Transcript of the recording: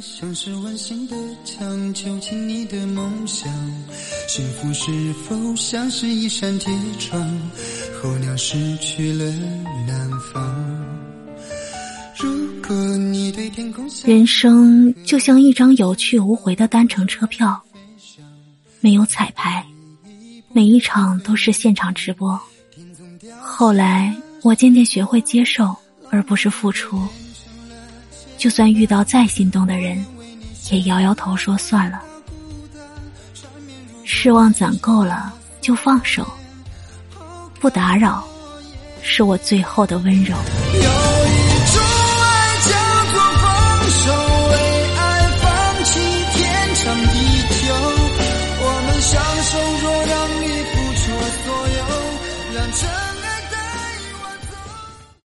像是温馨的墙，囚禁你的梦想。幸福是否像是一扇铁窗，候鸟失去了南方？如果你对天空人生就像一张有去无回的单程车票，没有彩排，每一场都是现场直播。后来我渐渐学会接受，而不是付出。就算遇到再心动的人也摇摇头说算了。失望攒够了就放手不打扰是我最后的温柔。有一种爱叫做放手为爱放弃天长地久。我们相守若让你付出所有让真